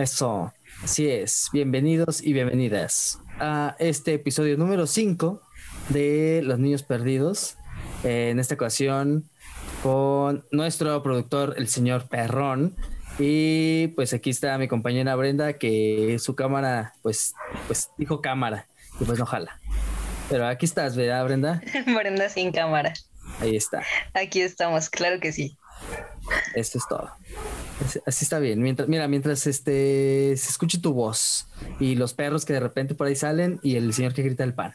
Eso, así es. Bienvenidos y bienvenidas a este episodio número 5 de Los Niños Perdidos. en esta ocasión con nuestro productor, el señor Perrón. Y pues aquí está mi compañera Brenda, que su cámara, pues, pues dijo cámara, y pues no jala. Pero aquí estás, ¿verdad, Brenda? Brenda sin cámara. Ahí está. Aquí estamos, claro que sí. Esto es todo. Así está bien. Mientras, mira, mientras este se escuche tu voz y los perros que de repente por ahí salen y el señor que grita el pan.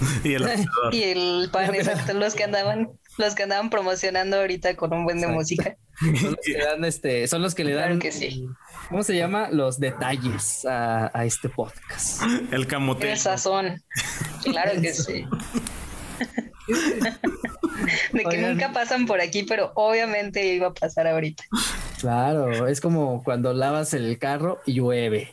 y, el, y el pan, exacto, los que andaban, los que andaban promocionando ahorita con un buen de música. Son los que dan este, son los que le dan que sí. ¿cómo se llama? Los detalles a, a este podcast. El camote. El sazón. Claro que sí. de que nunca pasan por aquí, pero obviamente iba a pasar ahorita. Claro, es como cuando lavas el carro y llueve.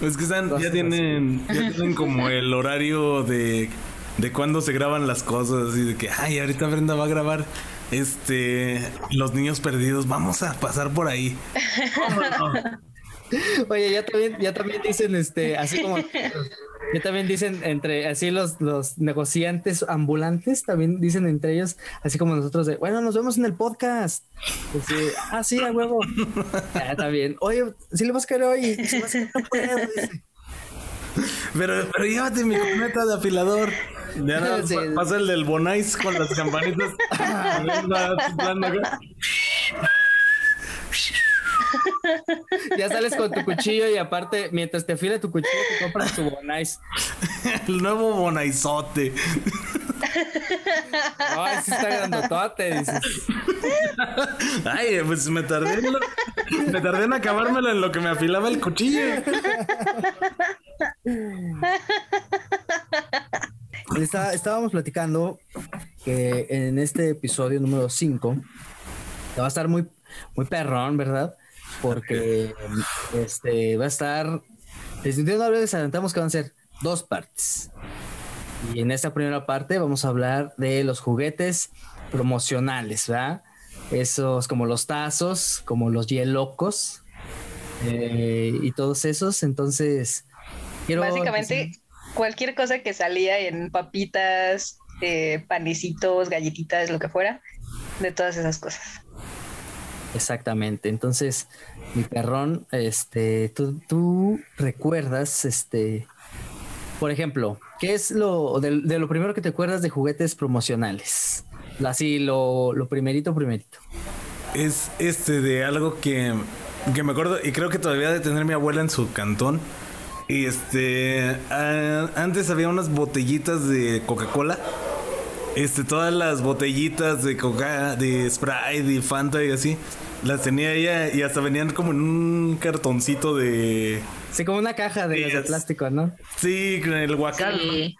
Es que están, ya tienen, ya tienen como el horario de, de cuando se graban las cosas y de que, ay, ahorita Brenda va a grabar este Los Niños Perdidos, vamos a pasar por ahí. Oye, ya también, ya también dicen, este, así como ya también dicen entre así los, los negociantes ambulantes, también dicen entre ellos, así como nosotros de bueno, nos vemos en el podcast. ah, sí, a huevo. Ya, está bien. Oye, si le vas a caer hoy, si vas a caer, no puedo, Pero, pero llévate mi camioneta de afilador. Ya no, pasa el del Bonais con las campanitas. ya sales con tu cuchillo y aparte, mientras te afila tu cuchillo, te compras tu Bonais. El nuevo Bonaisote. Ay, sí está grandotote, dices. Ay, pues me tardé en, me tardé en acabármelo en lo que me afilaba el cuchillo. estábamos platicando que en este episodio número 5 va a estar muy, muy perrón, ¿verdad? Porque este va a estar. Desde una vez adelantamos que van a ser dos partes. Y en esta primera parte vamos a hablar de los juguetes promocionales, ¿verdad? Esos como los tazos, como los hielocos eh, y todos esos. Entonces, quiero. Básicamente, cualquier cosa que salía en papitas, eh, panecitos, galletitas, lo que fuera, de todas esas cosas. Exactamente. Entonces, mi perrón, este, tú, tú recuerdas, este, por ejemplo, ¿qué es lo de, lo primero que te acuerdas de juguetes promocionales? Así, lo, lo primerito, primerito. Es este de algo que, que me acuerdo y creo que todavía de tener mi abuela en su cantón y este, antes había unas botellitas de Coca-Cola. Este, todas las botellitas de Coca, de Sprite, de Fanta y así, las tenía ella y hasta venían como en un cartoncito de. Sí, como una caja de, plástico, ¿no? Sí, con el guacal. Y,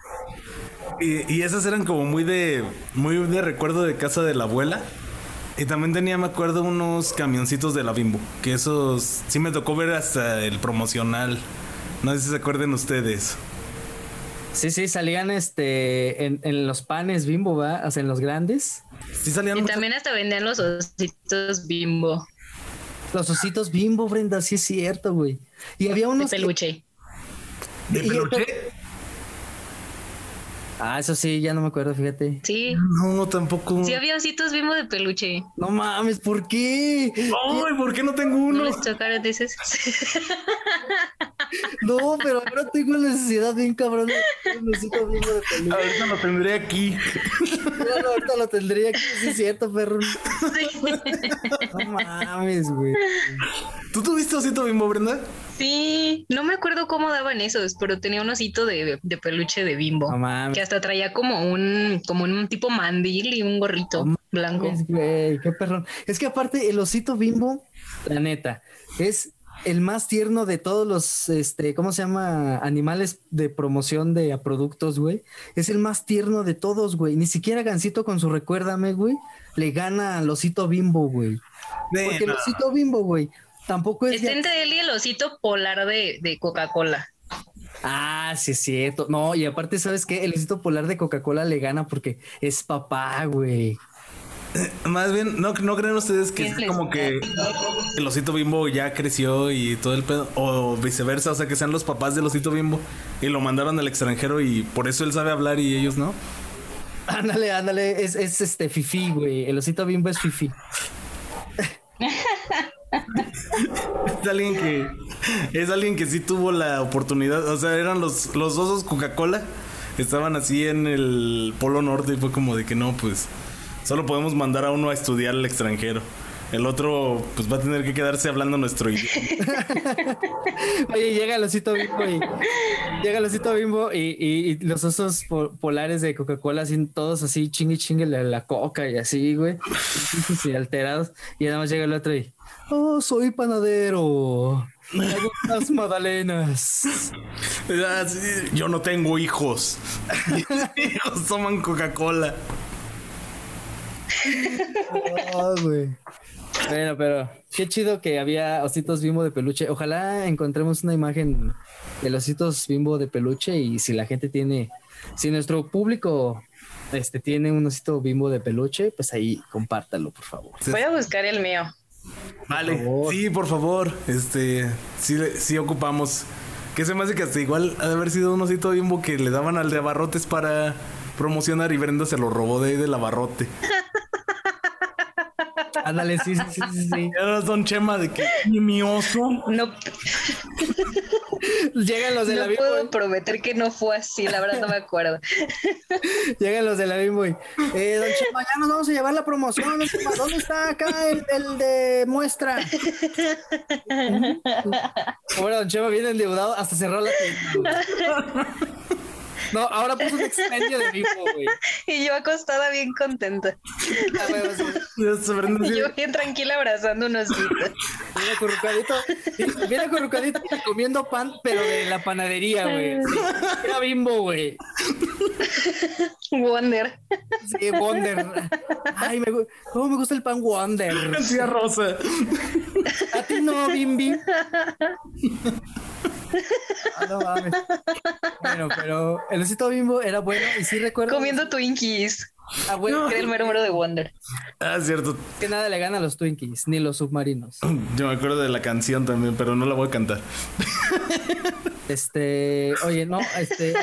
y, esas eran como muy de, muy de recuerdo de casa de la abuela. Y también tenía, me acuerdo, unos camioncitos de la Bimbo. Que esos sí me tocó ver hasta el promocional. No sé si se acuerden ustedes. Sí, sí, salían este en, los panes bimbo, ¿va? O sea, en los grandes. Sí salían. Y también hasta vendían los ositos bimbo. Los ositos bimbo, Brenda, sí es cierto, güey. Y había unos. De peluche. ¿De peluche? Ah, eso sí, ya no me acuerdo, fíjate. Sí. No, tampoco. Sí, había ositos bimbo de peluche. No mames, ¿por qué? Ay, ¿por qué no tengo uno? ¿No les chocaron, dices? no, pero ahora tengo necesidad bien cabrón de un osito bimbo de peluche. Ahorita lo tendré aquí. No, ahorita lo tendría aquí, sí es cierto, perro. Sí. No mames, güey. ¿Tú tuviste osito bimbo, Brenda? Sí, no me acuerdo cómo daban esos, pero tenía un osito de, de peluche de bimbo. No mames. Que hasta traía como un, como un tipo mandil y un gorrito blanco. qué perrón. Es que aparte el osito bimbo, la neta, es el más tierno de todos los, este, ¿cómo se llama? Animales de promoción de productos, güey. Es el más tierno de todos, güey. Ni siquiera Gancito con su recuérdame, güey, le gana al osito bimbo, güey. Porque el osito bimbo, güey, tampoco es. Está entre él y el osito polar de, de Coca-Cola. Ah, sí, es cierto. No, y aparte, ¿sabes qué? El osito polar de Coca-Cola le gana porque es papá, güey. Más bien, ¿no, ¿no creen ustedes que es como que el osito bimbo ya creció y todo el pedo? O viceversa, o sea, que sean los papás del osito bimbo y lo mandaron al extranjero y por eso él sabe hablar y ellos no. Ándale, ándale, es, es este fifi, güey. El osito bimbo es fifi. es alguien que es alguien que sí tuvo la oportunidad, o sea, eran los, los osos Coca-Cola, estaban así en el Polo Norte y fue como de que no, pues Solo podemos mandar a uno a estudiar al extranjero. El otro, pues va a tener que quedarse hablando nuestro idioma. Oye, llega el osito bimbo y llega bimbo y, los osos polares de Coca-Cola, así todos así chingue chingue la, la coca y así, güey. Y alterados. Y además llega el otro y, oh, soy panadero. Las magdalenas. Ah, yo no tengo hijos. Mis hijos toman Coca-Cola. Bueno, pero qué chido que había ositos bimbo de peluche. Ojalá encontremos una imagen de los ositos bimbo de peluche y si la gente tiene, si nuestro público este tiene un osito bimbo de peluche, pues ahí compártalo, por favor. Voy a buscar el mío. Vale, sí, por favor. Este, sí, sí ocupamos. Que se me hace que hasta igual ha de haber sido un osito bimbo que le daban al de abarrotes para promocionar y Brenda se lo robó de ahí del abarrote. Ándale, sí, sí, sí, sí. Don Chema de que mi oso. No. Llegan los de la Bimbo. No puedo prometer que no fue así, la verdad no me acuerdo. Llegan los de la Bimbo. Eh, don Chema, ya nos vamos a llevar la promoción. ¿Dónde está acá el, el de muestra? bueno, Don Chema viene endeudado, hasta cerró la tienda. No, ahora puso un expendio de vivo, güey. Y yo acostada bien contenta. y yo bien tranquila abrazando unos osito. Bien acurrucadito, bien acurrucadito comiendo pan, pero de la panadería, güey. era bimbo, güey. Wonder. Sí, Wonder. Ay, me, cómo me gusta el pan Wonder. Tía Rosa. A ti no, Bimbi. Ah, no mames. Bueno, pero el osito bimbo era bueno y sí recuerdo. Comiendo Twinkies. Ah, bueno. Era el mero mero de Wonder. Ah, cierto. Que nada le gana a los Twinkies, ni los submarinos. Yo me acuerdo de la canción también, pero no la voy a cantar. Este, oye, no, este,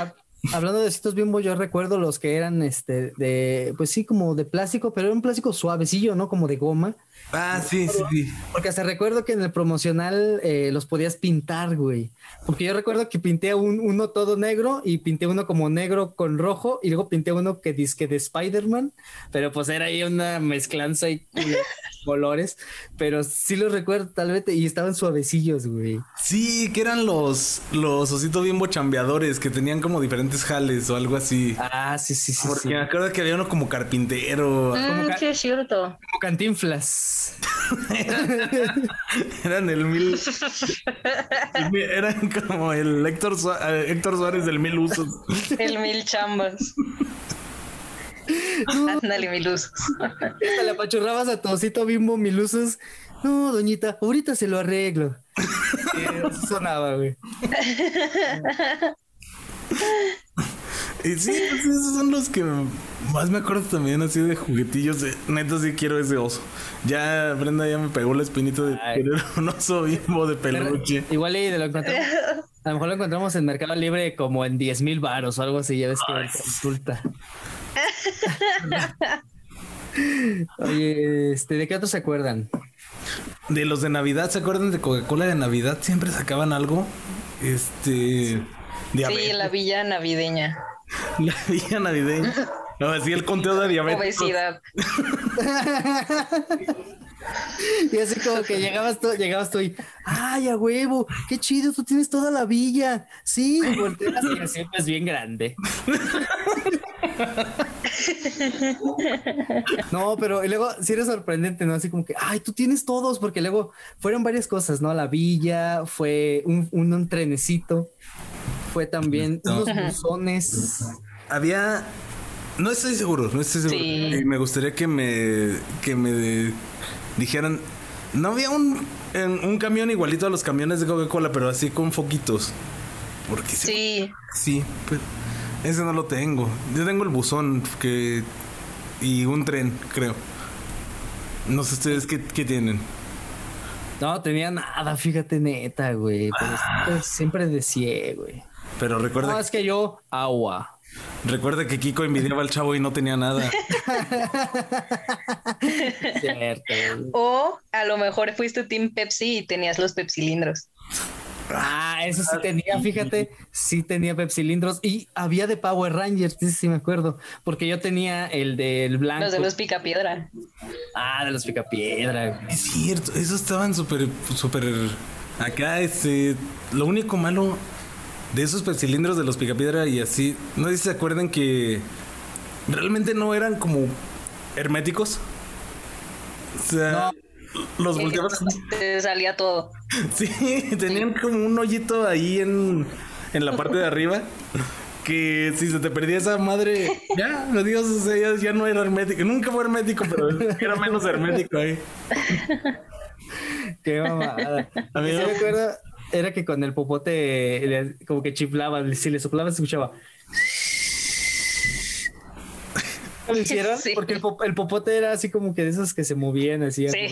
Hablando de ositos bimbo, yo recuerdo los que eran este de, pues sí, como de plástico, pero era un plástico suavecillo, ¿no? Como de goma. Ah, sí, sí, sí. Porque hasta recuerdo que en el promocional eh, los podías pintar, güey. Porque yo recuerdo que pinté un, uno todo negro y pinté uno como negro con rojo y luego pinté uno que disque de Spider-Man, pero pues era ahí una mezclanza y colores. Pero sí los recuerdo tal vez y estaban suavecillos, güey. Sí, que eran los, los ositos bimbo chambeadores que tenían como diferentes jales o algo así. Ah, sí, sí, sí. Porque me acuerdo que había uno como carpintero. Mm, como sí, es cierto. Como cantinflas. eran, el mil. eran como el Héctor, eh, Héctor Suárez del mil usos. El mil chambas. Ándale, mil usos. Esta la pachurrabas a tu bimbo mil usos. No, doñita, ahorita se lo arreglo. sonaba, güey. Y sí, pues esos son los que más me acuerdo también así de juguetillos. De, neta, sí quiero ese oso. Ya Brenda ya me pegó la espinita de querer un oso bimbo de peluche. Igual y de lo encontramos. A lo mejor lo encontramos en Mercado Libre como en 10 mil baros o algo así. Ya ves que resulta. Oye, este, ¿de qué otros se acuerdan? De los de Navidad, ¿se acuerdan de Coca-Cola de Navidad? Siempre sacaban algo. Este. Sí, la villa navideña. La villa navideña. No, así el conteo de diabetes. Obesidad. y así como que llegabas tú, llegabas tú y, ay, a huevo, qué chido, tú tienes toda la villa. Sí, volteas y siempre es bien grande. no, pero y luego sí era sorprendente, ¿no? Así como que, ay, tú tienes todos, porque luego fueron varias cosas, ¿no? La villa, fue un, un trenecito, fue también unos buzones. Había. No estoy seguro, no estoy seguro. Y me gustaría que me, que me dijeran. No había un, un camión igualito a los camiones de Coca-Cola, pero así con foquitos. Porque sí. Sí, pues, ese no lo tengo. Yo tengo el buzón que y un tren, creo. No sé ustedes qué, qué tienen. No, tenía nada, fíjate, neta, güey. Pero siempre decía, güey. Pero recuerda. No, es que yo, agua. Recuerda que Kiko envidiaba al chavo y no tenía nada. Cierto. O a lo mejor fuiste Team Pepsi y tenías los pepsilindros. Ah, eso sí tenía, fíjate, sí tenía pepsilindros y había de Power Rangers, sí, sí me acuerdo, porque yo tenía el del blanco. Los de los picapiedra. Ah, de los picapiedra. Es cierto, esos estaban súper, súper acá, este, lo único malo de esos cilindros de los picapiedra y así, no sé si se acuerdan que realmente no eran como herméticos. O sea, los volteabas. Te salía todo. Sí, tenían como un hoyito ahí en, en la parte de arriba. Que si se te perdía esa madre, ya, adiós, o sea, ya, no era hermético. Nunca fue hermético, pero era menos hermético ahí. Qué mamada. A mí me acuerdo era que con el popote como que chiflaba, si le soplaba se escuchaba. ¿Lo hicieron? Porque el, popote era así como que de esos que se movían así. Sí.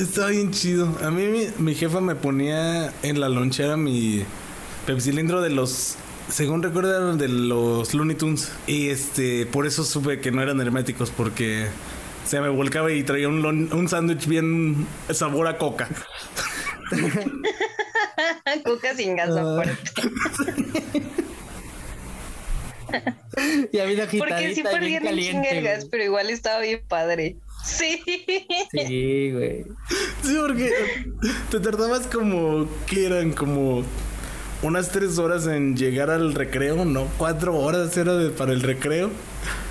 estaba bien chido. A mí mi, mi, jefa me ponía en la lonchera mi pepsilindro de los según recuerdan de los Looney Tunes y este por eso supe que no eran herméticos porque se me volcaba y traía un, un sándwich bien sabor a coca. coca sin gas uh. y había Porque sí perdían un chingue gas, pero igual estaba bien padre. Sí. Sí, güey. Sí, porque te tardabas como, ¿qué eran? Como unas tres horas en llegar al recreo, ¿no? Cuatro horas era de, para el recreo.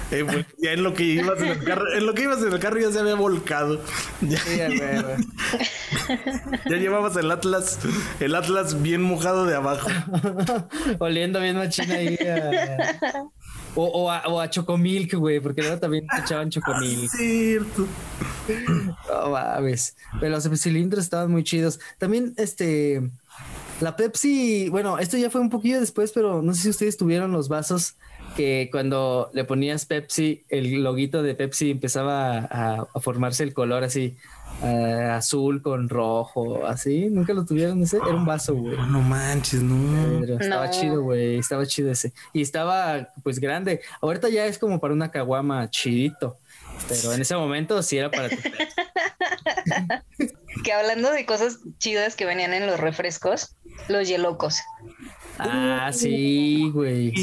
Eh, ya en lo que ibas en el carro, en lo que ibas en el carro ya se había volcado. Ya, ya llevabas el Atlas, el Atlas bien mojado de abajo. Oliendo bien machina ahí. O, o, a, o a Chocomilk, güey, porque luego también te echaban Chocomilk. Cierto. No mames. Pero los cilindros estaban muy chidos. También, este. La Pepsi, bueno, esto ya fue un poquillo después, pero no sé si ustedes tuvieron los vasos que cuando le ponías Pepsi, el loguito de Pepsi empezaba a, formarse el color así, eh, azul con rojo, así. ¿Nunca lo tuvieron ese? Era un vaso, güey. No, manches, no. estaba chido, güey. Estaba chido ese. Y estaba, pues, grande. Ahorita ya es como para una caguama chidito. Pero en ese momento sí era para tu Que hablando de cosas chidas que venían en los refrescos, los yelocos. Ah, sí, güey.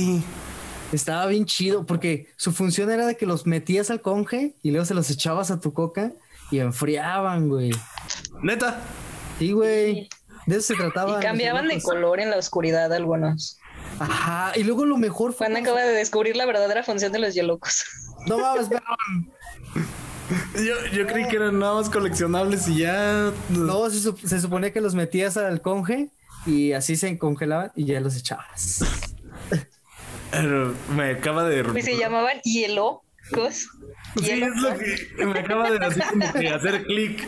Estaba bien chido porque su función era de que los metías al conge y luego se los echabas a tu coca y enfriaban, güey. Neta. Sí, güey. De eso se trataba. Y cambiaban de color en la oscuridad algunos. Ajá, y luego lo mejor fue. Juan acaba de descubrir la verdadera función de los yelocos. No mames, perdón. Yo, yo creí que eran nada más coleccionables y ya. No, se, se suponía que los metías al conge y así se congelaban y ya los echabas me acaba de. Y se llamaban hielocos. Sí, es lo que me acaba de hacer clic.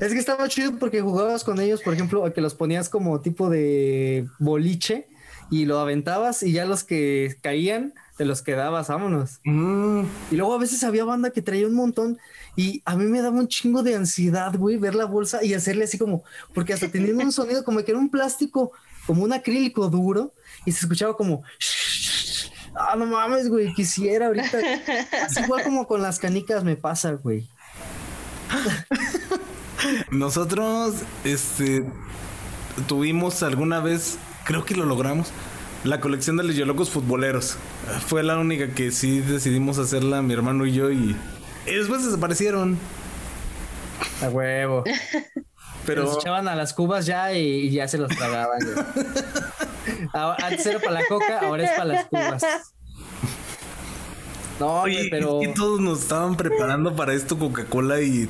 Es que estaba chido porque jugabas con ellos, por ejemplo, que los ponías como tipo de boliche y lo aventabas y ya los que caían te los quedabas, vámonos. Mm. Y luego a veces había banda que traía un montón y a mí me daba un chingo de ansiedad, güey, ver la bolsa y hacerle así como, porque hasta tenía un sonido como que era un plástico, como un acrílico duro y se escuchaba como... Ah, no mames, güey, quisiera ahorita. Así igual como con las canicas me pasa, güey. Nosotros, este, tuvimos alguna vez, creo que lo logramos, la colección de los yolocos futboleros. Fue la única que sí decidimos hacerla, mi hermano y yo, y, después desaparecieron. A huevo. Pero los echaban a las cubas ya y, ya se los tragaban. Antes era para la coca, ahora es para las cubas. No, pero. Es todos nos estaban preparando para esto Coca-Cola y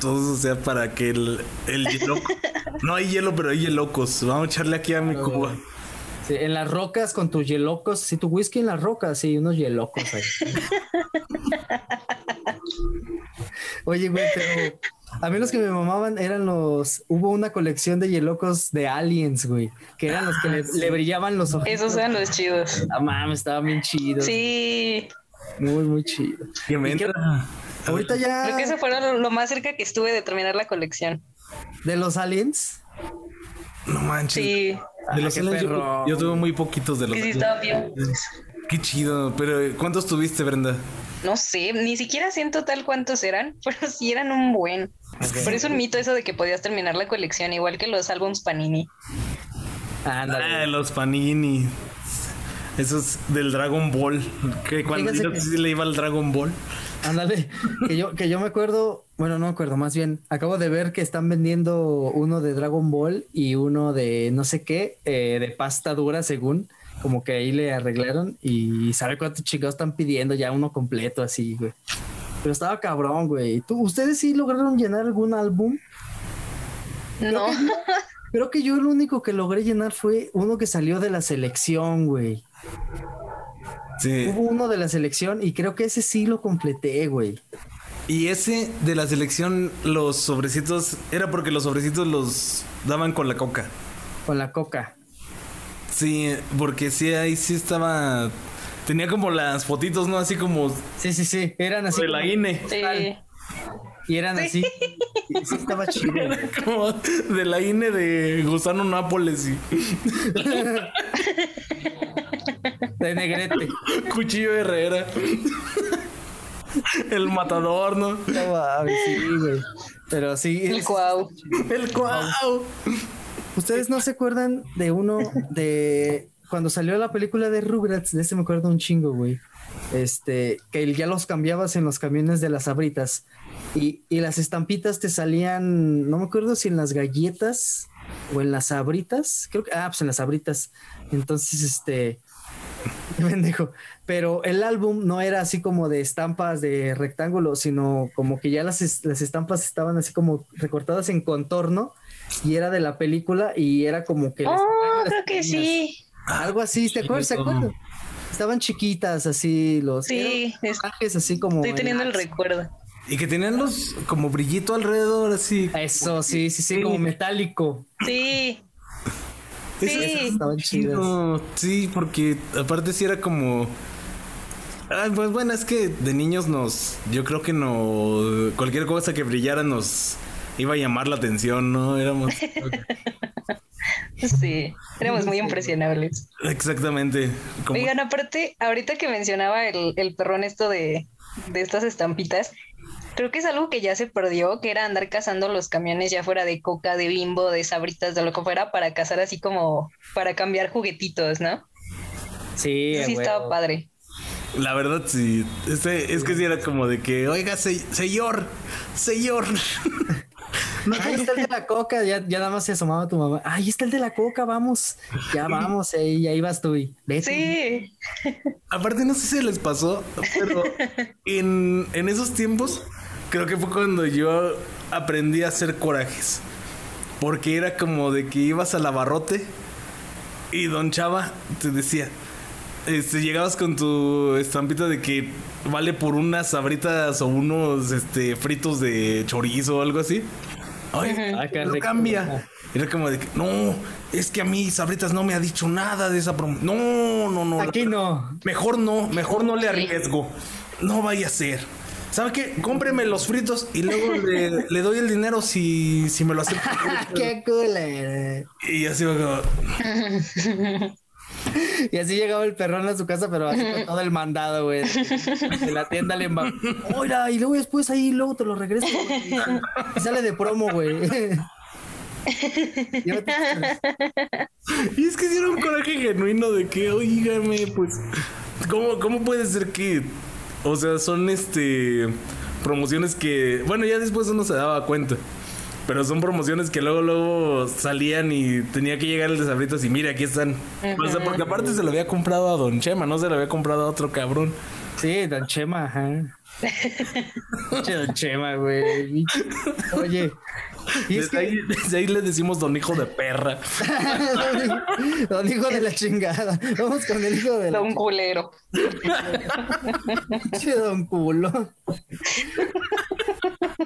todos, o sea, para que el, el hielo. no hay hielo, pero hay hielocos. Vamos a echarle aquí a mi cuba. Sí, en las rocas con tus hielocos. Si tu whisky en las rocas, sí, unos hielocos ahí. Oye, güey, pero a mí los que me mamaban eran los. Hubo una colección de hielocos de aliens, güey. Que eran los que le, brillaban los ojos. Esos eran los chidos. Ah, mames, estaban bien chidos. Sí. Muy, muy chido. Que me Ahorita ya. Creo que eso fue lo más cerca que estuve de terminar la colección. ¿De los aliens? No manches. Sí. De ah, los aliens yo, tuve muy poquitos de los sí, aliens. bien. Qué chido. Pero ¿cuántos tuviste, Brenda? No sé, ni siquiera sé en total cuántos eran, pero sí eran un buen. Pero es un mito eso de que podías terminar la colección, igual que los álbums Panini. Ah, los Panini. Esos del Dragon Ball. Que cuando yo le iba al Dragon Ball. Ándale, que yo, que yo me acuerdo, bueno, no me acuerdo, más bien, acabo de ver que están vendiendo uno de Dragon Ball y uno de no sé qué, eh, de pasta dura, según, como que ahí le arreglaron y sabe cuántos chicos están pidiendo ya uno completo así, güey. Pero estaba cabrón, güey. ¿Tú, ¿Ustedes sí lograron llenar algún álbum? No. Creo que yo lo único que logré llenar fue uno que salió de la selección, güey. Sí. Hubo uno de la selección y creo que ese sí lo completé, güey. Y ese de la selección, los sobrecitos, era porque los sobrecitos los daban con la coca. Con la coca. Sí, porque sí, ahí sí estaba. Tenía como las fotitos, ¿no? Así como. Sí, sí, sí. Eran así. De la INE. Sí. Y eran así. sí, estaba chido. como de la INE de Gusano Nápoles. Y... de Negrete. Cuchillo Herrera. El matador, ¿no? No sí, güey. Pero sí. El cuau. El cuau. ¿Ustedes no se acuerdan de uno de cuando salió la película de Rugrats? De ese me acuerdo un chingo, güey. Este, que ya los cambiabas en los camiones de las abritas. Y, y las estampitas te salían, no me acuerdo si en las galletas o en las abritas. Creo que, ah, pues en las abritas. Entonces, este, pendejo. Pero el álbum no era así como de estampas de rectángulo, sino como que ya las, las estampas estaban así como recortadas en contorno y era de la película y era como que... Oh, creo que sí. Algo así, ¿te acuerdas? ¿Te acuerdas? Estaban chiquitas así los sí, así como... Estoy teniendo el recuerdo. Y que tenían los como brillito alrededor, así. Eso, sí, sí, sí, como metálico. Sí. Sí. estaban chidos. sí, porque aparte sí era como... pues bueno, es que de niños nos... Yo creo que no... Cualquier cosa que brillara nos iba a llamar la atención, ¿no? Éramos... sí, éramos muy impresionables. Exactamente. Oigan, aparte, ahorita que mencionaba el, el perrón esto de, de estas estampitas, creo que es algo que ya se perdió, que era andar cazando los camiones ya fuera de coca, de bimbo, de sabritas, de lo que fuera, para cazar así como para cambiar juguetitos, ¿no? Sí, sí estaba padre. La verdad, sí. Este, es que sí era como de que, oiga, señor, señor. ahí está el de la coca, ya, ya, nada más se asomaba tu mamá. Ahí está el de la coca, vamos, ya vamos, eh, y ahí vas tú. Y, Sí. Aparte, no sé si les pasó, pero en, en esos tiempos, creo que fue cuando yo aprendí a hacer corajes. Porque era como de que ibas al abarrote y Don Chava te decía, este, llegabas con tu estampita de que vale por unas sabritas o unos este, fritos de chorizo o algo así. Ay, uh -huh. cambia. Era como de que, no, es que a mí Sabritas no me ha dicho nada de esa promoción. No, no, no. Aquí no. Mejor no, mejor no le arriesgo. No vaya a ser. ¿Sabe qué? Cómpreme los fritos y luego le, le doy el dinero si, si me lo hace. ¡Qué cool! Y así va como... Y así llegaba el perrón a su casa, pero así con todo el mandado, güey. De la tienda le Oiga, y luego después ahí, luego te lo regreso. Y sale de promo, güey. y es que era un coraje genuino de que, oígame, pues, ¿cómo, ¿cómo puede ser que, o sea, son este promociones que, bueno, ya después uno se daba cuenta. Pero son promociones que luego, luego salían y tenía que llegar el de Sabritas y mire, aquí están. O sea, porque aparte se lo había comprado a Don Chema, no se lo había comprado a otro cabrón. Sí, Don Chema, ajá. don Chema, güey. Oye. ¿y desde, ahí, desde, ahí, le decimos don hijo de perra. don hijo de la chingada. Vamos con el hijo de la Don culero. don culo.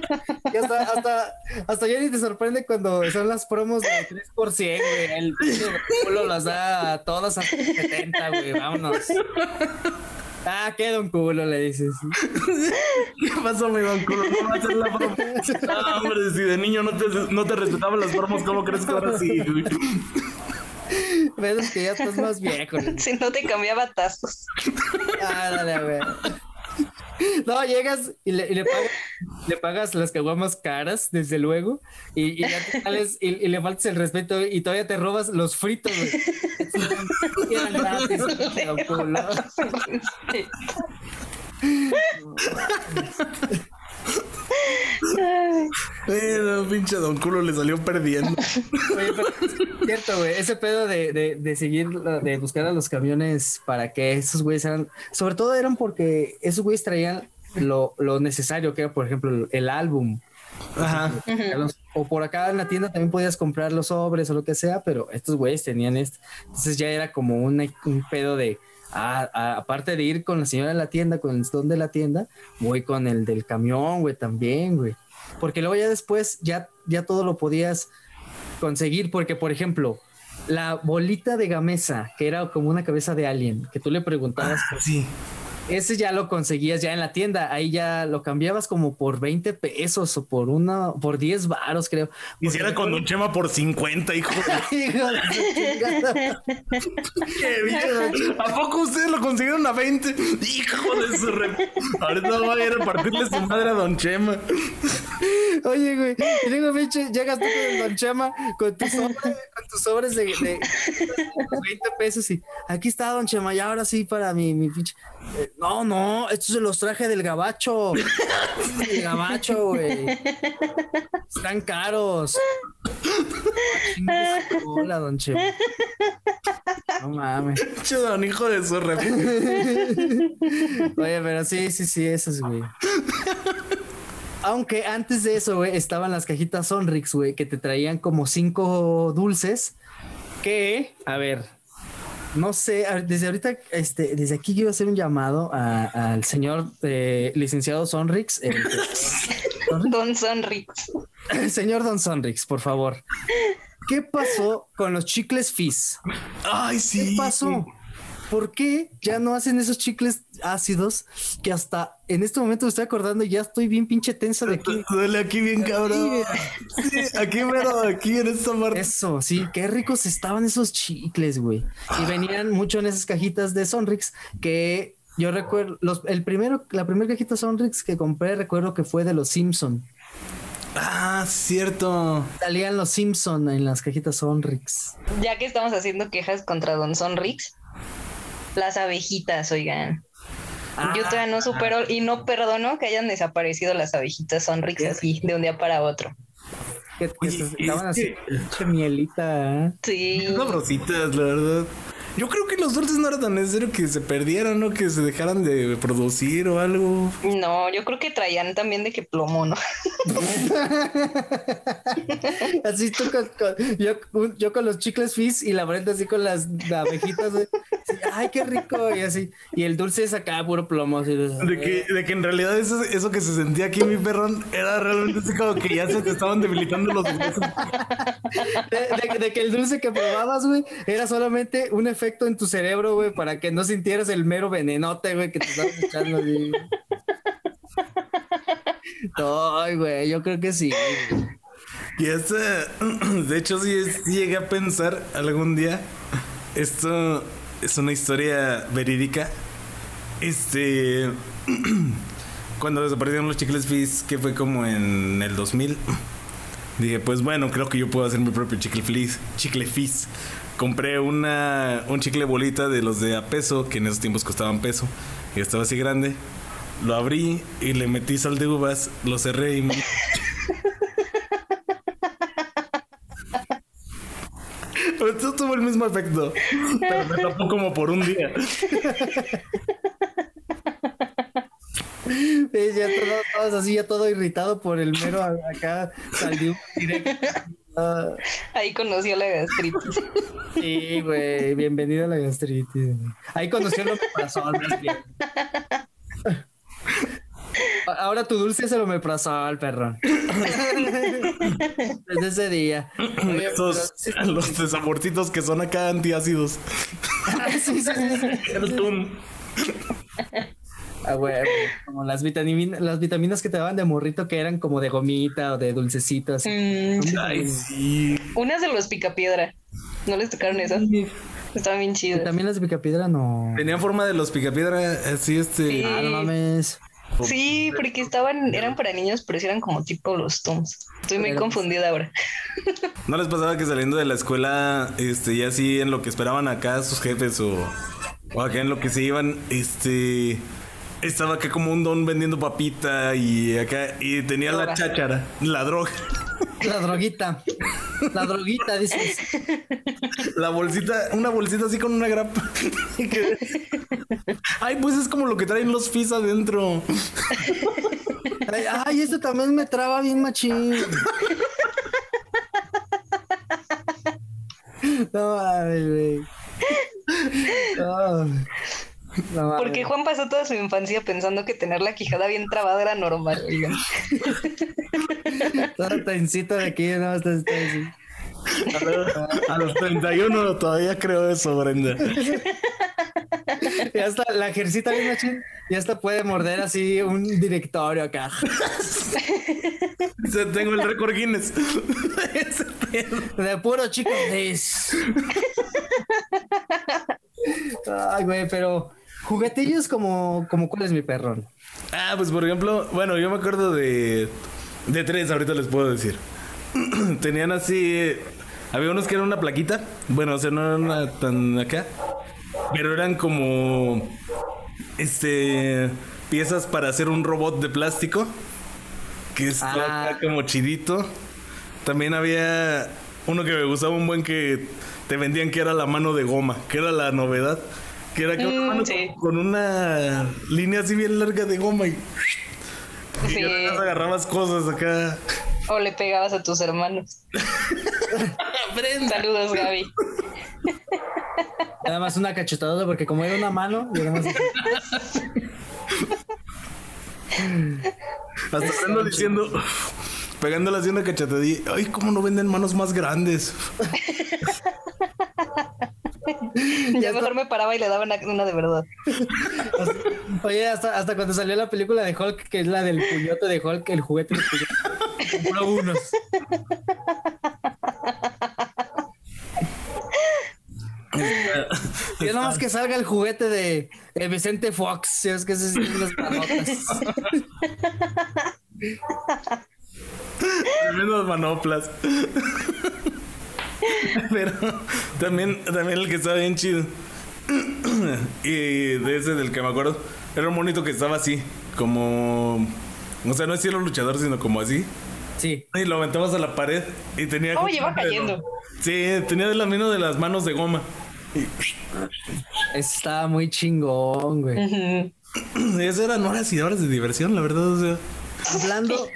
Y hasta, hasta, hasta ya ni te sorprende cuando son las promos de 3 por 100, güey. El culo las da todas a 70, güey. Vámonos. Ah, qué don culo, le dices. ¿Qué pasó, mi don culo? A hacer la broma. No, hombre, si de niño no te, no te respetaban las formas, ¿cómo crees que ahora sí, güey? Ves que ya estás más viejo. Si no te cambiaba tazos. Ah, dale, güey. No, llegas y le, y le pagas, le pagas las caguamas caras, desde luego, y, y ya te sales y, y le faltas el respeto y todavía te robas los fritos, güey. Eran gratis, pinche don culo. Ay, Bueno, pinche don culo le salió perdiendo. Oye, pero es cierto, güey, ese pedo de, de, de seguir, de buscar a los camiones para que esos güeyes eran, sobre todo eran porque esos güeyes traían lo, lo necesario, que era, por ejemplo, el, el álbum. Ajá. O por acá en la tienda también podías comprar los sobres o lo que sea, pero estos güeyes tenían esto. Entonces ya era como una- un pedo de, aparte de ir con la señora de la tienda, con el don de la tienda, voy con el del camión, güey, también, güey. Porque luego ya después ya, ya todo lo podías conseguir, porque por ejemplo, la bolita de gamesa, que era como una cabeza de alien, que tú le preguntabas Ah, sí. Ese ya lo conseguías ya en la tienda, ahí ya lo cambiabas como por 20 pesos o por una, por 10 varos, creo. Hiciera con Don Chema por 50, hijo de... Hijo de su chingada. ¿Qué, bicho? ¿A poco ustedes lo consiguieron a 20? Hijo de su re... Ahorita va a ir a partirle su madre a Don Chema. Oye, güey, y luego, pinche, llegas tú con Don Chema con tus sobres, con tus sobres de, de 20 pesos y aquí está Don Chema, y ahora sí para mi, mi pinche. Eh, no, no, estos se los traje del gabacho. Del gabacho, güey. Están caros. Hola, Don Chema. No mames. Pinche don hijo de su re... Oye, pero sí, sí, sí, esos, güey. Aunque antes de eso, güey, estaban las cajitas Sonrix, güey, que te traían como cinco dulces. Que, a ver, no sé, desde ahorita, este, desde aquí quiero hacer un llamado a- al señor eh, licenciado Sonrix, el, Don Sonrix. el señor Don Sonrix, por favor. ¿Qué pasó con los chicles Fizz? Ay, ¿Qué sí. pasó? ¿Por qué ya no hacen esos chicles ácidos que hasta en este momento me estoy acordando y ya estoy bien pinche tenso de aquí? Duele aquí bien cabrón. Sí, aquí mero, aquí en esta parte. Eso, sí, qué ricos estaban esos chicles, güey. Y venían mucho en esas cajitas de Sonrix que yo recuerdo, los, el primero, la primera cajita Sonrix que compré, recuerdo que fue de los Simpson. Ah, cierto. Salían los Simpson en las cajitas Sonrix. Ya que estamos haciendo quejas contra Don Sonrix, las abejitas, oigan. Yo todavía no supero y no perdono que hayan desaparecido las abejitas Sonrix así de un día para otro. Que, que Oye, se así, que- mielita. ¿eh? Sí. Sabrositas, la verdad. Yo creo que los dulces no era tan necesario que se perdieran, ¿no? Que se dejaran de producir o algo. No, yo creo que traían también de que plomo, ¿no? Así tú con, con- yo, yo con los chicles fizz y la Brenda así con las abejitas. Así, Ay, qué rico. Y así. Y el dulce es acá puro plomo. Así, De que, de que en realidad eso, eso que se sentía aquí mi perrón era realmente así como que ya se te estaban debilitando los. De, de- de que el dulce que probabas, güey, era solamente un efecto en tu cerebro, güey, para que no sintieras el mero venenote, güey, que te estabas echando. Ay, güey, yo creo que sí. güey. Y este, de hecho, sí llegué a pensar algún día. Esto es una historia verídica. Este. Cuando desaparecieron los chicles Fizz, que fue como en el 2000, dije, pues bueno, creo que yo puedo hacer mi propio chicle Fizz. Chicle Fizz. Compré una, un chicle bolita de los de a peso, que en esos tiempos costaban peso, y estaba así grande. Lo abrí y le metí sal de uvas, lo cerré y me- Esto tuvo el mismo efecto, pero me tapó como por un día. Sí, ya todo, todos así, ya todo irritado por el mero acá salió directo. Ah, Ahí conoció la gastritis. sí, güey, bienvenido a la gastritis. Ahí conoció más bien. A- Ahora tu dulce es el omeprazol, perrón. Desde ese día. Oye, pero los de saborcitos que son acá antiácidos. sí, sí, sí, sí. El tun. Ah, güey, como las vitaminas, las vitaminas que te daban de morrito que eran como de gomita o de dulcecitos. Mm, Ay, sí. unas de los picapiedra. ¿No les tocaron esas? Estaban bien chidas. También las de picapiedra no. Tenían forma de los picapiedra, así este. Sí. Ah, no mames. Sí, porque estaban, eran para niños, pero sí eran como tipo los Toms. Estoy muy Pero- confundida ahora. ¿No les pasaba que saliendo de la escuela, este, ya así en lo que esperaban acá sus jefes o, o acá en lo que se iban, este, estaba acá como un don vendiendo papita y acá, y tenía la cháchara, la droga, La droguita. La droguita, dices. la bolsita, una bolsita así con una grapa. Ay, pues es como lo que traen los FIS adentro. Ay, ay, esto también me traba bien machín. No mames, güey. No. No. Porque Juan pasó toda su infancia pensando que tener la quijada bien trabada era normal. oigan. Todo tencito de aquí, no, está, está así. A los 31 todavía creo eso, Brenda. Ya está, la ejercita bien machín. Ya hasta puede morder así un directorio acá. Tengo el récord Guinness. De puro chico. Ay, güey, pero juguetillos como, como cuál es mi perrón. Ah, pues por ejemplo, bueno, yo me acuerdo de, de tres, ahorita les puedo decir. Tenían así, había unos que eran una plaquita, bueno, o sea, no eran una tan acá, pero eran como, este, piezas para hacer un robot de plástico, que está Ah. acá como chidito. También había uno que me gustaba un buen que te vendían que era la mano de goma, que era la novedad. Que era que una Mm, mano sí. con, con una línea así bien larga de goma y, y Sí. ya agarrabas cosas acá. O le pegabas a tus hermanos. Saludos, Gaby. Nada más una cachetada porque como era una mano, además Hasta ando diciendo, pegándole así una cachetadilla. Ay, ¿cómo no venden manos más grandes? Ya mejor me paraba y le daba una, una de verdad. Oye, hasta, hasta cuando salió la película de Hulk, que es la del puñote de Hulk, el juguete del puñote. Compró unos. Y nada más que salga el juguete de, de Vicente Fox, si es que ese sí tiene unas manotas. Tremendos manoplas. Pero también, también el que estaba bien chido. y de ese del que me acuerdo, era un monito que estaba así, como. O sea, no es cielo luchador, sino como así. Sí. Y lo aventabas a la pared y tenía. Oh, un dedo. cayendo. Sí, tenía de la mano de las manos de goma. Estaba muy chingón, güey. Ujú. Y eso eran horas y horas de diversión, la verdad. O sea. Hablando,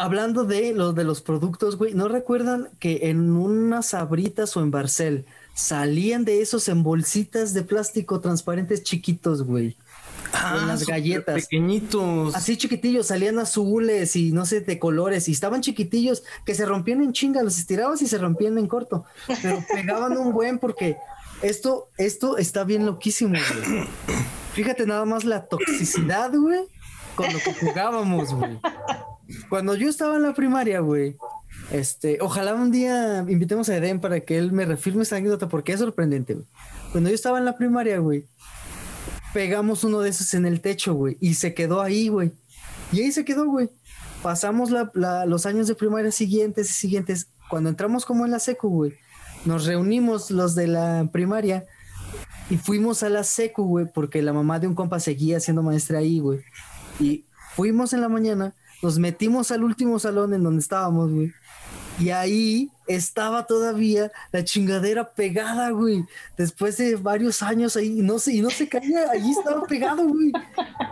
hablando de los de los productos, güey, ¿no recuerdan que en unas sabritas o en Barcel salían de esos en bolsitas de plástico transparentes chiquitos, güey? Con las galletas. Pequeñitos. Así chiquitillos, salían azules y no sé, de colores, y estaban chiquitillos que se rompían en chinga, los estirabas y se rompían en corto, pero pegaban un buen porque esto, esto está bien loquísimo, güey. Fíjate nada más la toxicidad, güey, con lo que jugábamos, güey. Cuando yo estaba en la primaria, güey, este, ojalá un día invitemos a Eden para que él me refirme esa anécdota porque es sorprendente, güey. Cuando yo estaba en la primaria, güey, pegamos uno de esos en el techo, güey, y se quedó ahí, güey. Y ahí se quedó, güey. Pasamos los años de primaria siguientes y siguientes. Cuando entramos como en la secu, güey, nos reunimos los de la primaria y fuimos a la secu, güey, porque la mamá de un compa seguía siendo maestra ahí, güey. Y fuimos en la mañana, nos metimos al último salón en donde estábamos, güey. Y ahí estaba todavía la chingadera pegada, güey. Después de varios años ahí, no se, y no se caía, allí estaba pegado, güey.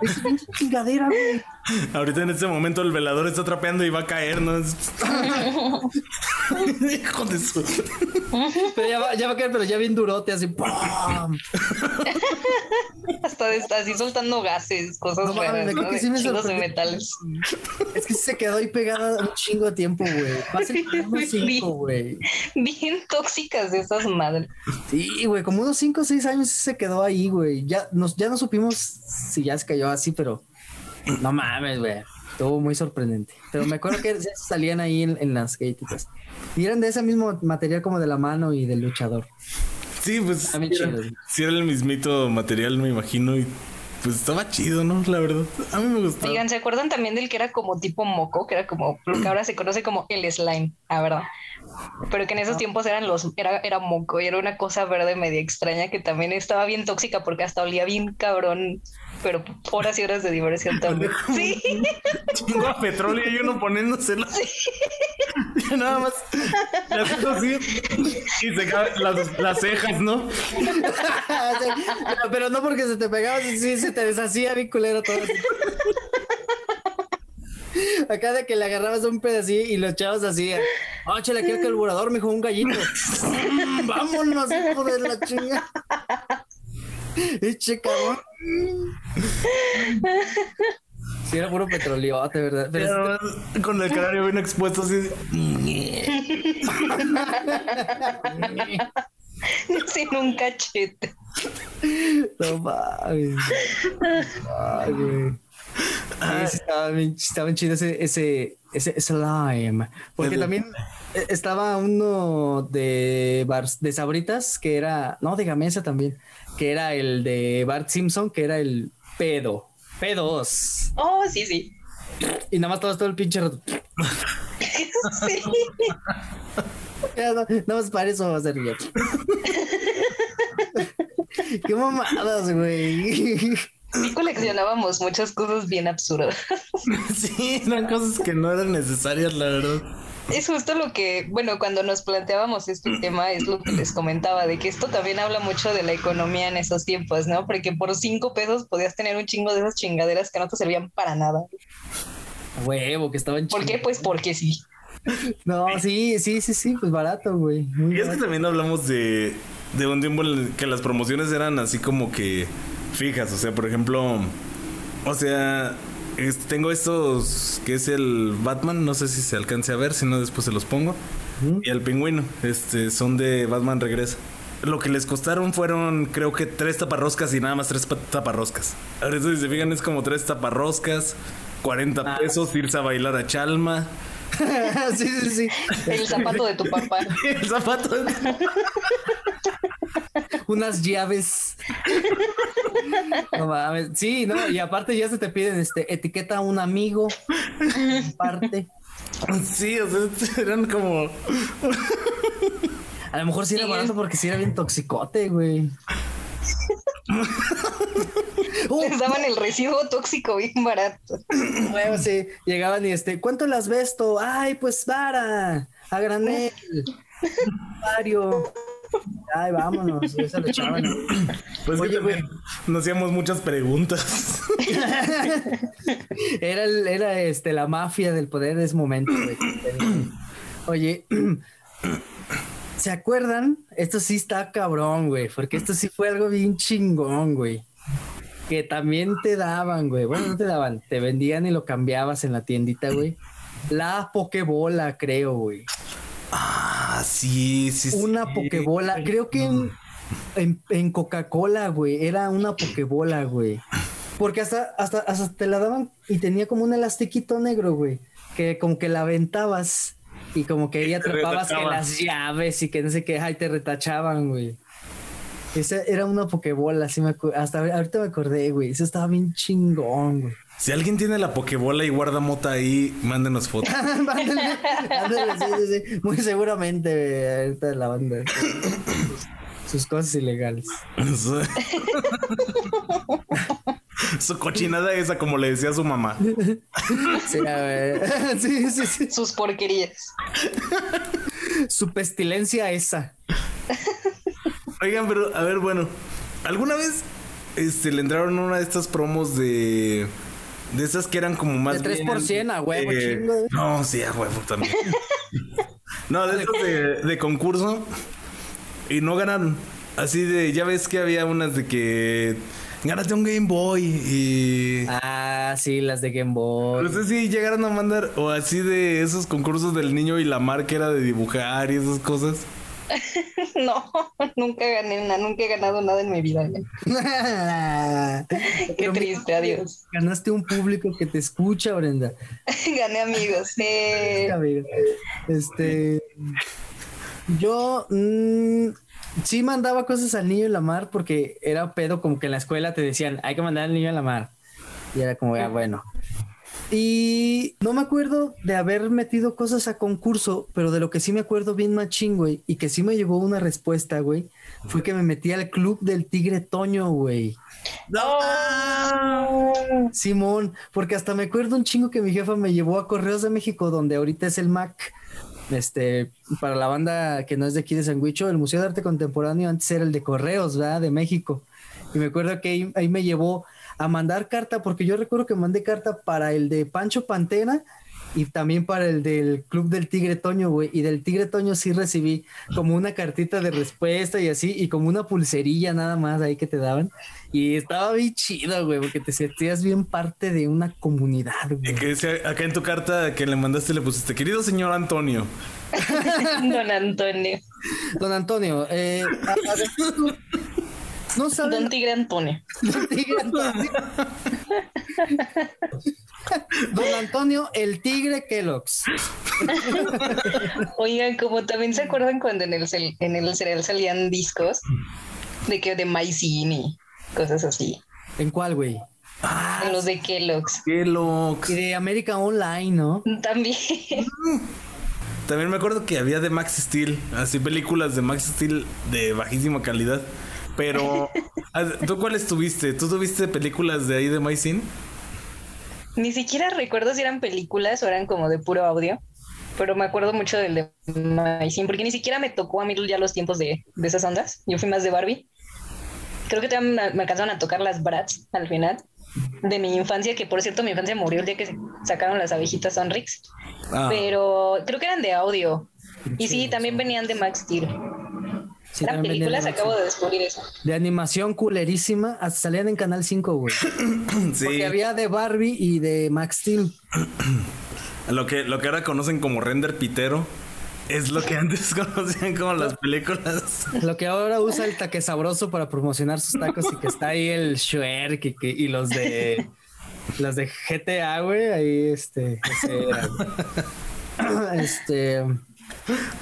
Esa pinche chingadera, güey. Ahorita en este momento el velador está trapeando y va a caer, ¿no? Hijo de su. Pero ya va, ya va a caer, pero ya bien durote, así. ¡pum! Hasta así soltando gases, cosas No mames, raras, me creo ¿no? que sí me chingos de sorprendió. metales. Es que sí se quedó ahí pegada un chingo de tiempo, güey. Unos cinco, güey. Bien tóxicas de esas madres. Sí, güey, como unos 5 o 6 años sí se quedó ahí, güey. Ya, nos, ya no supimos si ya se cayó así, pero no mames, güey. Estuvo muy sorprendente. Pero me acuerdo que salían ahí en, en las gatitas. Y eran de ese mismo material como de la mano y del luchador. Sí, pues. Era- chido. sí era el mismito material, me imagino. Y pues estaba chido, ¿no? La verdad. A mí me gustaba. Oigan, ¿se acuerdan también del que era como tipo moco? Que era como lo que ahora se conoce como el slime, la verdad. Pero que en esos tiempos eran los, era, era moco y era una cosa verde media extraña que también estaba bien tóxica porque hasta olía bien cabrón, pero horas y horas de diversión también. Sí, Chingo a petróleo y uno poniéndoselo. Y Nada más. Así. Y se caen las, las cejas, ¿no? pero, pero no porque se te pegaba, sí se te deshacía bien culero todo. así. Acá de que le agarrabas un pedacito y lo echabas así. Ah, chale, aquí el carburador, mijo, un gallito. Mm, Vámonos, hijo de la chinga. Eche cabrón. Sí, era puro petróleo, de verdad. Pero más Con el cráneo bien expuesto así. sin un cachete. No mames. Ay, güey. Sí, estaba bien, estaba bien chido ese, ese, ese slime. Porque también estaba uno de Bar- de Sabritas, que era, no, de Gamesa también, que era el de Bart Simpson, que era el pedo. Pedos. Oh, sí, sí. Y nada más todo, todo el pinche rato. Sí. Ya, no, nada más para eso va a ser ya. Qué mamadas, güey. Sí coleccionábamos muchas cosas bien absurdas. Sí, eran cosas que no eran necesarias, la verdad. Es justo lo que, bueno, cuando nos planteábamos este tema, es lo que les comentaba, de que esto también habla mucho de la economía en esos tiempos, ¿no? Porque por cinco pesos podías tener un chingo de esas chingaderas que no te servían para nada. Huevo, que estaban ¿Por qué? chingados. Pues porque sí. No, sí, sí, sí, sí, pues barato, güey. Muy Y es que también hablamos de, de un tiempo en el que las promociones eran así como que fijas. O sea, por ejemplo, o sea, es- tengo estos que es el Batman. No sé si se alcance a ver, si no, después se los pongo. Y el pingüino, este, son de Batman Regresa. Lo que les costaron fueron, creo que tres taparroscas y nada más tres pa- taparroscas. Ahora, eso, si se fijan, es como tres taparroscas, 40 Ah. pesos, irse a bailar a Chalma. sí, sí, sí. El zapato de tu papá. El zapato. Unas llaves. No mames. Sí, no, y aparte ya se te piden este etiqueta a un amigo. Aparte. Sí, o sea, eran como. A lo mejor sí era Sí. barato porque sí era bien toxicote, güey. Les daban el recibo tóxico bien barato. huevo, sí. Llegaban y este, ¿cuánto las vesto? Ay, pues para, a granel. Mario. Ay, vámonos. eso le echaban. Pues Oye, que también nos hacíamos muchas preguntas. Era, el- era este, la mafia del poder de ese momento, güey. Oye, ¿se acuerdan? Esto sí está cabrón, güey, porque esto sí fue algo bien chingón, güey. Que también te daban, güey. Bueno, no te daban, te vendían y lo cambiabas en la tiendita, güey. La pokebola, creo, güey. Ah, sí, sí, sí. Una pokebola, creo que en, en- en Coca-Cola, güey, era una pokebola, güey. Porque hasta, hasta, hasta te la daban y tenía como un elastiquito negro, güey. Que como que la aventabas y como que ahí atrapabas que las llaves y que no sé qué, ay, te retachaban, güey. Esa era una pokebola, así me hasta ahorita me acordé, güey. Eso estaba bien chingón, güey. Si alguien tiene la pokebola y guarda mota ahí, mándenos fotos. Mándale, ándale, sí, sí, sí. Muy seguramente, güey, ahorita la banda. Sus, sus cosas ilegales. Su- cochinada esa, como le decía su mamá. Sí, a ver. sí, sí, sí. Sus porquerías. Su pestilencia esa. Oigan, pero a ver, bueno, ¿alguna vez este, le entraron una de estas promos de. De esas que eran como más. De 3% a huevo, eh, chingo. No, sí, a huevo también. no, de esas de, de concurso. Y no ganaron. Así de, ya ves que había unas de que gánate un Game Boy y... Ah, sí, las de Game Boy. No sé si llegaron a mandar, o así de esos concursos del niño y la marca era de dibujar y esas cosas. no, nunca gané nada, nunca he ganado nada en mi vida. Qué triste, adiós. Ganaste un público que te escucha, Brenda. Gané amigos. Eh. Este, yo mm, sí mandaba cosas al niño en la mar porque era pedo como que en la escuela te decían, hay que mandar al niño a la mar. Y era como, ya, bueno. Y no me acuerdo de haber metido cosas a concurso, pero de lo que sí me acuerdo bien machín, güey, y que sí me llevó una respuesta, güey, fue que me metí al club del Tigre Toño, güey. ¡No! Simón, porque hasta me acuerdo un chingo que mi jefa me llevó a Correos de México, donde ahorita es el MAC. Este, para la banda que no es de aquí de el Museo de Arte Contemporáneo antes era el de Correos, ¿verdad? De México. Y me acuerdo que ahí me llevó a mandar carta, porque yo recuerdo que mandé carta para el de Pancho Pantera y también para el del Club del Tigre Toño, güey. Y del Tigre Toño sí recibí como una cartita de respuesta y así, y como una pulserilla nada más ahí que te daban. Y estaba bien chido, güey, porque te sentías bien parte de una comunidad, güey. Y que decía, acá en tu carta que le mandaste le pusiste, querido señor Antonio. Don Antonio. Don Antonio, eh, no Don Tigre Antonio. Don Tigre Antonio. Don Antonio, el Tigre Kellogg's. Oigan, como también se acuerdan cuando en el, en el cereal salían discos de que de maicini, cosas así. ¿En cuál, güey? Ah, en los de Kellogg's. Kellogg's. Y de América Online, ¿no? También. También me acuerdo que había de Max Steel, así películas de Max Steel de bajísima calidad. Pero, ah, ¿tú cuáles tuviste? ¿Tú tuviste películas de ahí de Maicin? Ni siquiera recuerdo si eran películas o eran como de puro audio, pero me acuerdo mucho del de Maicin, porque ni siquiera me tocó a mí ya los tiempos de, esas ondas. Yo fui más de Barbie. Creo que también me, alcanzaron a tocar las Bratz al final de mi infancia, que por cierto mi infancia murió el día que sacaron las abejitas Sonrix. Ah. Pero creo que eran de audio. Y sí, también venían de Max Steel. Sí, películas, acabo de descubrir eso. De animación culerísima, hasta salían en Canal 5, güey. sí. Porque había de Barbie y de Max Steel. lo que, lo que ahora conocen como render pitero. Es lo que antes conocían como las películas. Lo que ahora usa el taque sabroso para promocionar sus tacos y que está ahí el Shrek y, y los de los de GTA, güey. Ahí este, este.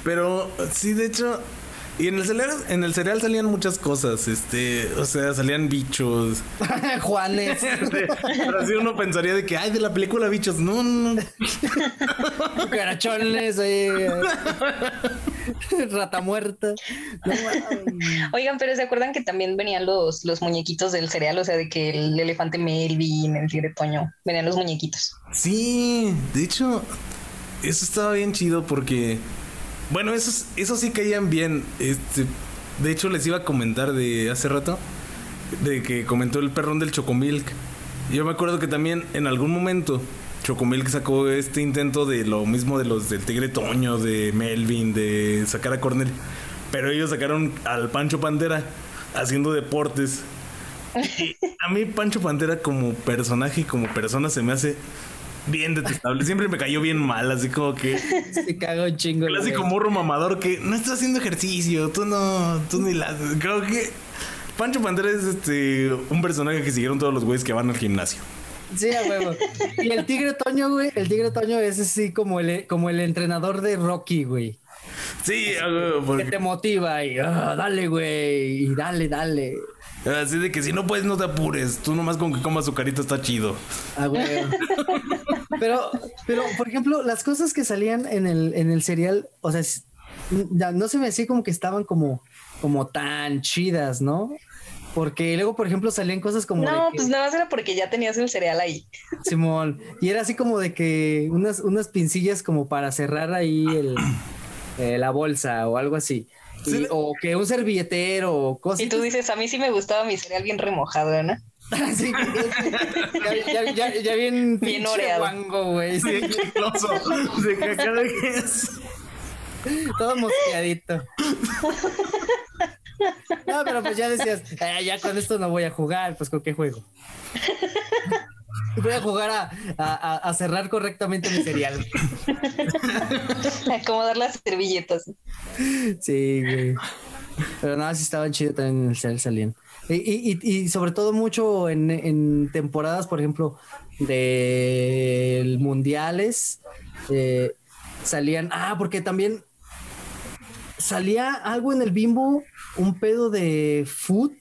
Pero sí, de hecho, y en el cereal, en el cereal salían muchas cosas, este, o sea, salían bichos. Juanes. Pero así uno pensaría de que, ay, de la película bichos, no, no. Carachones, ahí. Rata muerta. Oigan, pero ¿se acuerdan que también venían los, los muñequitos del cereal? O sea, de que el elefante Melvin, el tigre Toño, venían los muñequitos. Sí, de hecho, eso estaba bien chido porque bueno, esos, esos sí caían bien. Este, de hecho, les iba a comentar de hace rato, de que comentó el perrón del Chocomilk. Yo me acuerdo que también en algún momento Chocomilk sacó este intento de lo mismo de los del Tigre Toño, de Melvin, de sacar a Cornel. Pero ellos sacaron al Pancho Pantera haciendo deportes. A mí Pancho Pantera como personaje y como persona se me hace bien detestable. Siempre me cayó bien mal, así como que. Se cagó un chingo. Clásico morro mamador que no estás haciendo ejercicio, tú no, tú ni la. Creo que. Pancho Pantera es este un personaje que siguieron todos los güeyes que van al gimnasio. Sí, a huevo. Y el tigre Toño, güey, el tigre Toño es así como el, como el entrenador de Rocky, güey. Sí, porque... que te motiva y ah, dale, güey, y dale, dale. Así de que si no puedes, no te apures. Tú nomás con que comas su carita está chido. Ah, güey. pero, pero, por ejemplo, las cosas que salían en el, en el cereal, o sea, ya no se me decía como que estaban como, como tan chidas, ¿no? Porque luego, por ejemplo, salían cosas como. No, pues nada más era porque ya tenías el cereal ahí. Simón. Y era así como de que unas, unas pincillas como para cerrar ahí el, eh, la bolsa o algo así o que un servilletero o cosas. Y tú dices, a mí sí me gustaba mi cereal bien remojado, ¿no? sí, ya, ya, ya, bien, bien oreado. Guango, güey. Sí, de caca de Todo mosqueadito. No, pero pues ya decías, "Ah, ya con esto no voy a jugar, pues con qué juego. Voy a jugar a, a- a- a cerrar correctamente mi cereal. Acomodar las servilletas. Sí, güey. Pero nada, sí estaban chidos también en el cereal salían. Y, y- sobre todo mucho en, en temporadas, por ejemplo, de mundiales, eh, salían. Ah, porque también salía algo en el bimbo, un pedo de food.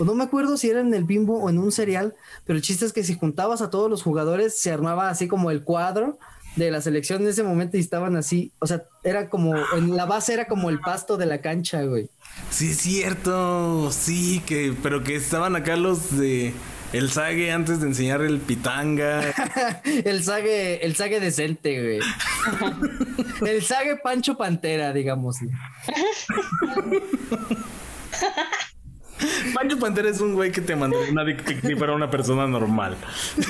O no me acuerdo si era en el bimbo o en un cereal, pero el chiste es que si juntabas a todos los jugadores, se armaba así como el cuadro de la selección en ese momento y estaban así. O sea, era como, en la base era como el pasto de la cancha, güey. Sí, es cierto. Sí, que, pero que estaban acá los de el Sage antes de enseñar el pitanga. el sague, el sague decente, güey. el sague Pancho Pantera, digamos. Pancho Pantera es un güey que te mandó una dick pic si fuera una persona normal. Si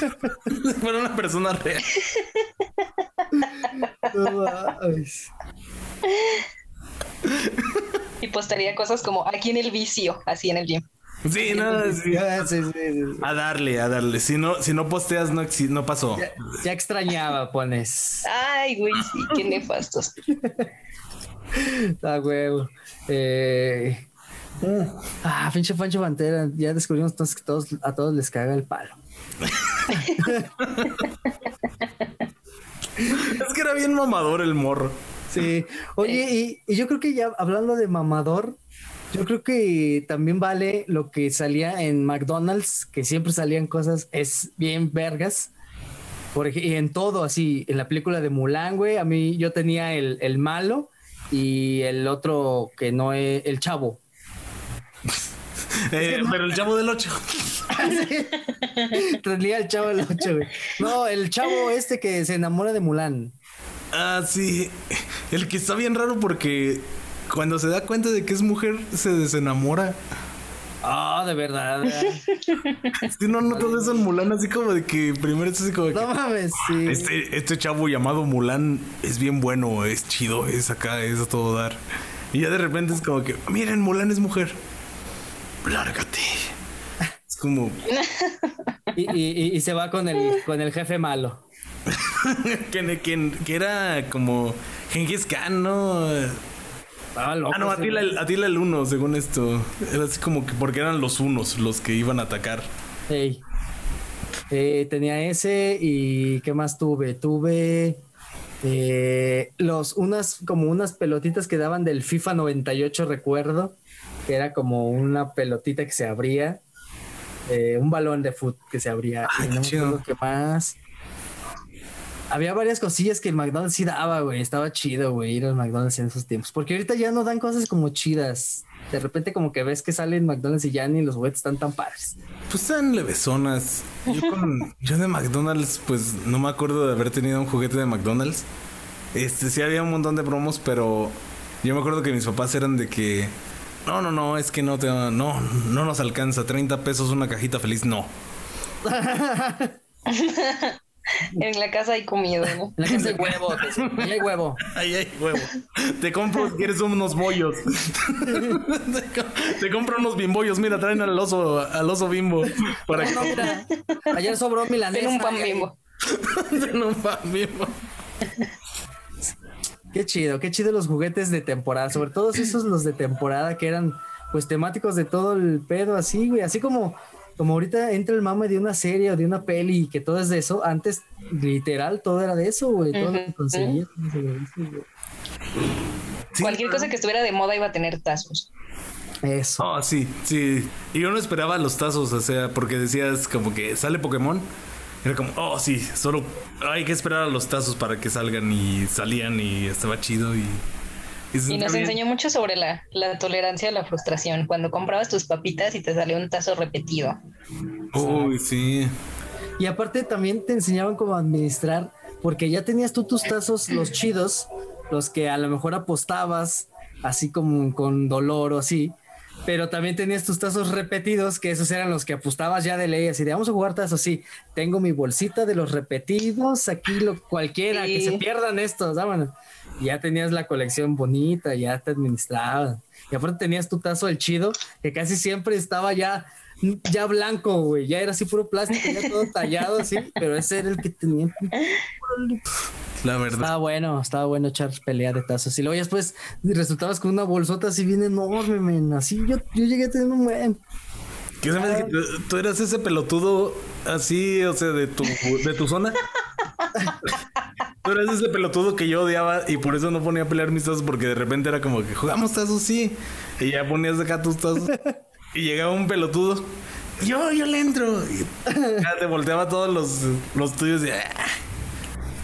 fuera una persona real. No. Y postaría cosas como aquí en el vicio, así en el gym. Sí, no, sí. Ah, sí, sí, sí. A darle, a darle. Si no, si no posteas, no, no pasó. Ya, ya extrañaba, pones. Ay, güey, sí, qué nefastos. Ah, huevo. Eh, Ah, pinche Pancho Pantera. Ya descubrimos entonces que todos, a todos les caga el palo. Es que era bien mamador el morro. Sí. Oye, y, y yo creo que ya hablando de mamador, yo creo que también vale lo que salía en McDonald's, que siempre salían cosas, es bien vergas. Por y en todo, así, en la película de Mulan, güey, a mí yo tenía el, el malo y el otro que no es el chavo. Eh, pero el chavo del 8. Tenía el chavo el 8, güey. No, el chavo este que se enamora de Mulan. Ah, sí. El que está bien raro porque cuando se da cuenta de que es mujer, se desenamora. Ah, de verdad. Si no notas eso en Mulan, así como de que primero es así como de que. No mames, sí. Este, este chavo llamado Mulan es bien bueno, es chido, es acá, es a todo dar. Y ya de repente es como que, miren, Mulan es mujer. Lárgate. Es como Y, y- y- y se va con el, con el jefe malo. que, que- que era como Genghis Khan, ¿no? Ah, loco, Ah, no, Atila, el- Atila el uno, según esto. Era así como que porque eran los unos los que iban a atacar. Ey. Eh, tenía ese y ¿qué más tuve? Tuve eh, los unas como unas pelotitas que daban del FIFA 98 recuerdo que era como una pelotita que se abría eh, un balón de fútbol que se abría Ay, y qué no me chido. acuerdo qué más había varias cosillas que el McDonald's sí daba, güey. Estaba chido, güey, ir al McDonald's en esos tiempos. Porque ahorita ya no dan cosas como chidas. De repente como que ves que salen McDonald's y ya ni los juguetes están tan padres. Pues eran levesonas. Yo, con, yo de McDonald's, pues no me acuerdo de haber tenido un juguete de McDonald's. Este sí había un montón de promos, pero yo me acuerdo que mis papás eran de que no, no, no, es que no te no, no nos alcanza 30 pesos una cajita feliz, no. En la casa hay comida, ¿no? En la casa hay huevo, te ahí hay huevo. Ay, ay, huevo. Te compro, quieres unos bollos. te, co- te compro unos bimbollos. Mira, traen al oso, al oso bimbo. Para que No, mira, ayer sobró milanesa. En un pan bimbo. en un pan bimbo. Qué chido, qué chido los juguetes de temporada, sobre todo esos los de temporada que eran pues temáticos de todo el pedo así, güey, así como como ahorita entra el mame de una serie o de una peli y que todo es de eso, antes literal todo era de eso, güey, todo sí, Cualquier cosa que estuviera de moda iba a tener tazos. Eso. Oh, sí, sí. Y yo no esperaba los tazos, o sea, porque decías como que sale Pokémon. Era como, oh, sí, solo hay que esperar a los tazos para que salgan y salían y estaba chido y... y nos bien. enseñó mucho sobre la, la tolerancia a la frustración. Cuando comprabas tus papitas y te salió un tazo repetido. Uy, sí. Y aparte también te enseñaban cómo administrar, porque ya tenías tú tus tazos, los chidos, los que a lo mejor apostabas, así como con dolor o así. pero también tenías tus tazos repetidos, que esos eran los que apostabas ya de ley, así de vamos a jugar tazos, sí, tengo mi bolsita de los repetidos, aquí lo cualquiera, que se pierdan estos, vámonos. Y ya tenías la colección bonita, ya te administraban. Y aparte tenías tu tazo el chido, que casi siempre estaba ya ya blanco, güey, ya era así puro plástico, ya todo tallado así, pero ese era el que tenía. La verdad. Estaba bueno, estaba bueno echar pelea de tazos. Y luego ya después resultabas con una bolsota así bien enorme, men. Así yo, yo llegué a tener un buen. ¿Qué dice que tú eras ese pelotudo así, o sea, de tu, de tu zona? tú eras ese pelotudo que yo odiaba y por eso no ponía a pelear mis tazos porque de repente era como que jugamos tazos, sí. Y ya ponías acá tus tazos. Y llegaba un pelotudo. Yo, yo le entro. Y ya te volteaba todos los, los tuyos y. Eh.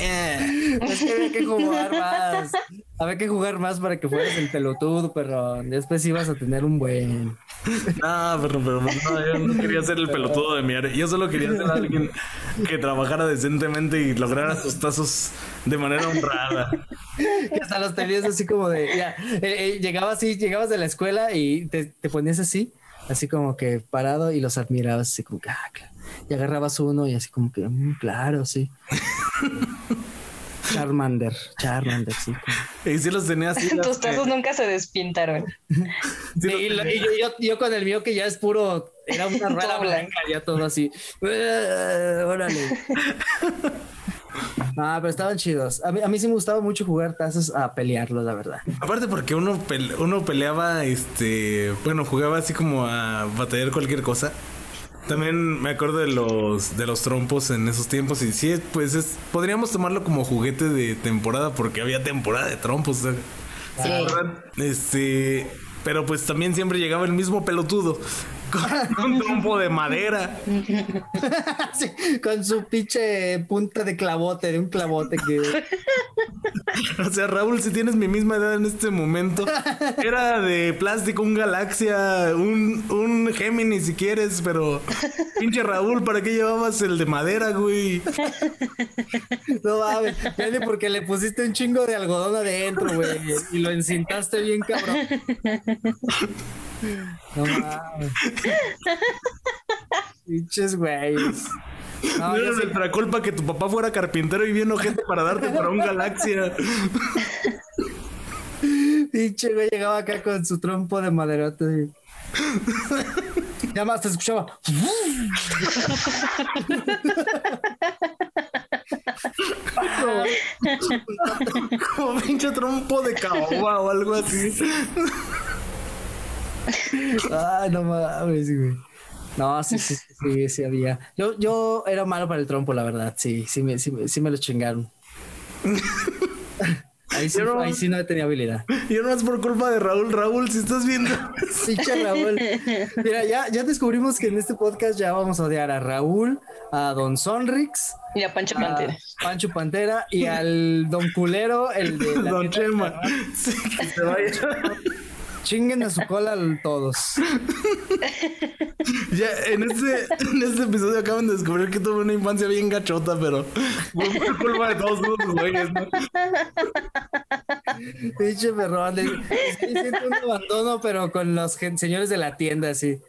Es que había que jugar más. Había que jugar más para que fueras el pelotudo, pero después ibas a tener un buen. No, pero, pero no, yo no quería ser el pelotudo de mi área. Yo solo quería ser alguien que trabajara decentemente y lograra sus tazos de manera honrada. Que hasta los tenías así como de. Ya, eh, eh, llegabas así, llegabas de la escuela y te, ponías así así como que parado y los admirabas así como que, ah. Y agarrabas uno y así como que, mm, claro, sí. Charmander, Charmander, sí. Y sí los tenías así. Tus tazos nunca se despintaron. Sí, y, lo, y yo, yo, con el mío que ya es puro, era una rueda blanca, ya todo así. órale. Ah, pero estaban chidos. A mí, a mí sí me gustaba mucho jugar tazos a pelearlos, la verdad. Aparte porque uno, pele, uno peleaba, este, bueno, jugaba así como a batallar cualquier cosa. También me acuerdo de los de los trompos en esos tiempos y sí, pues es, podríamos tomarlo como juguete de temporada porque había temporada de trompos. Sí. Este, pero pues también siempre llegaba el mismo pelotudo con un trompo de madera. sí, con su pinche punta de clavote, de un clavote que. o sea, Raúl, si tienes mi misma edad en este momento, era de plástico, un galaxia, un, un Géminis si quieres, pero pinche Raúl, ¿para qué llevabas el de madera, güey? no mames, porque le pusiste un chingo de algodón adentro, güey, y lo encintaste bien cabrón. No mames. Pinches güeyes. No, era nuestra culpa que tu papá fuera carpintero y bien gente para darte para un galaxia. Pinche güey llegaba acá con su trompo de maderote. Ya más te escuchaba. Como pinche trompo de caoba o algo así. Ay, no mames, güey. No, sí, sí, sí, sí, había. Yo, yo era malo para el trompo, la verdad. Sí, sí me, sí, sí me lo chingaron. Ahí sí, no, ahí sí no tenía habilidad. Y no es por culpa de Raúl. Raúl, si estás viendo. Sí, Raúl. Mira, ya, ya descubrimos que en este podcast ya vamos a odiar a Raúl, a Don Sonrix. Y a Pancho Pantera. Pancho Pantera y al Don Culero, el de la Don Chema. Sí, que se vaya. Chinguen a su cola todos. ya, en este, en este episodio acaban de descubrir que tuve una infancia bien gachota, pero fue culpa de todos los güeyes, ¿no? Pinche perrón. Siento un abandono, pero con los señores de la tienda, así.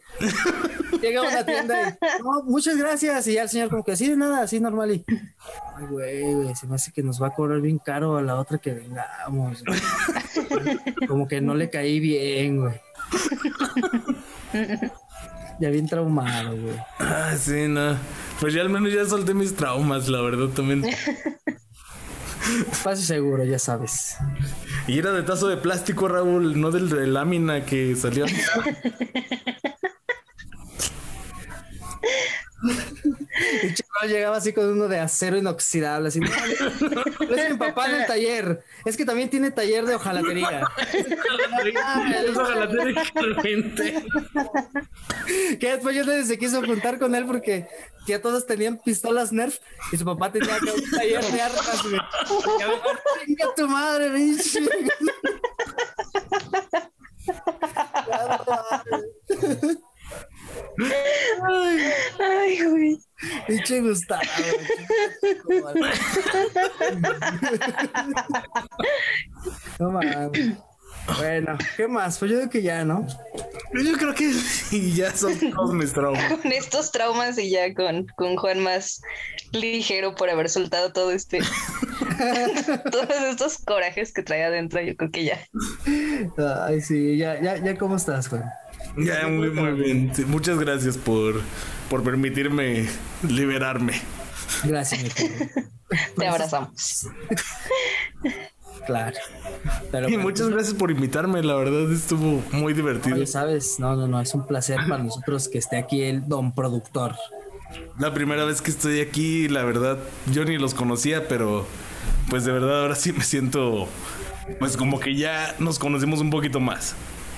Llega a una tienda y, no, muchas gracias. Y ya el señor, como que así de nada, así normal. Y, ay, güey, güey, se me hace que nos va a cobrar bien caro a la otra que vengamos. Como que no le caí bien, güey. Ya bien traumado, güey. Ah, sí, no. Pues ya al menos ya solté mis traumas, la verdad, también. Espacio seguro, ya sabes. Y era de tazo de plástico, Raúl, no del de lámina que salió. Y chaval llegaba así con uno de acero inoxidable, así. Es mi papá en el taller. Es que también tiene taller de hojalatería. Es hojalatería Que después yo se quiso juntar con él porque ya todos tenían pistolas Nerf y su papá tenía que un taller de armas. Y a mejor chinga tu madre, bicho. Ay, ay, güey. Pinche Gustavo. No mames. Bueno, ¿qué más? Pues yo digo que ya, ¿no? Yo creo que sí, ya son todos mis traumas. Con estos traumas y ya con, con Juan más ligero por haber soltado todo este. todos estos corajes que trae adentro, yo creo que ya. Ay, sí, ya, ya, ya, ¿cómo estás, Juan? Ya, muy, muy bien. Sí, muchas gracias por, por permitirme liberarme. Gracias, mi querido. Te abrazamos. Claro. Pero Y muchas gracias por invitarme, la verdad estuvo muy divertido. oye, sabes, no, no, no, es un placer para nosotros que esté aquí el don productor. La primera vez que estoy aquí, la verdad, yo ni los conocía, pero pues de verdad ahora sí me siento, pues como que ya nos conocemos un poquito más.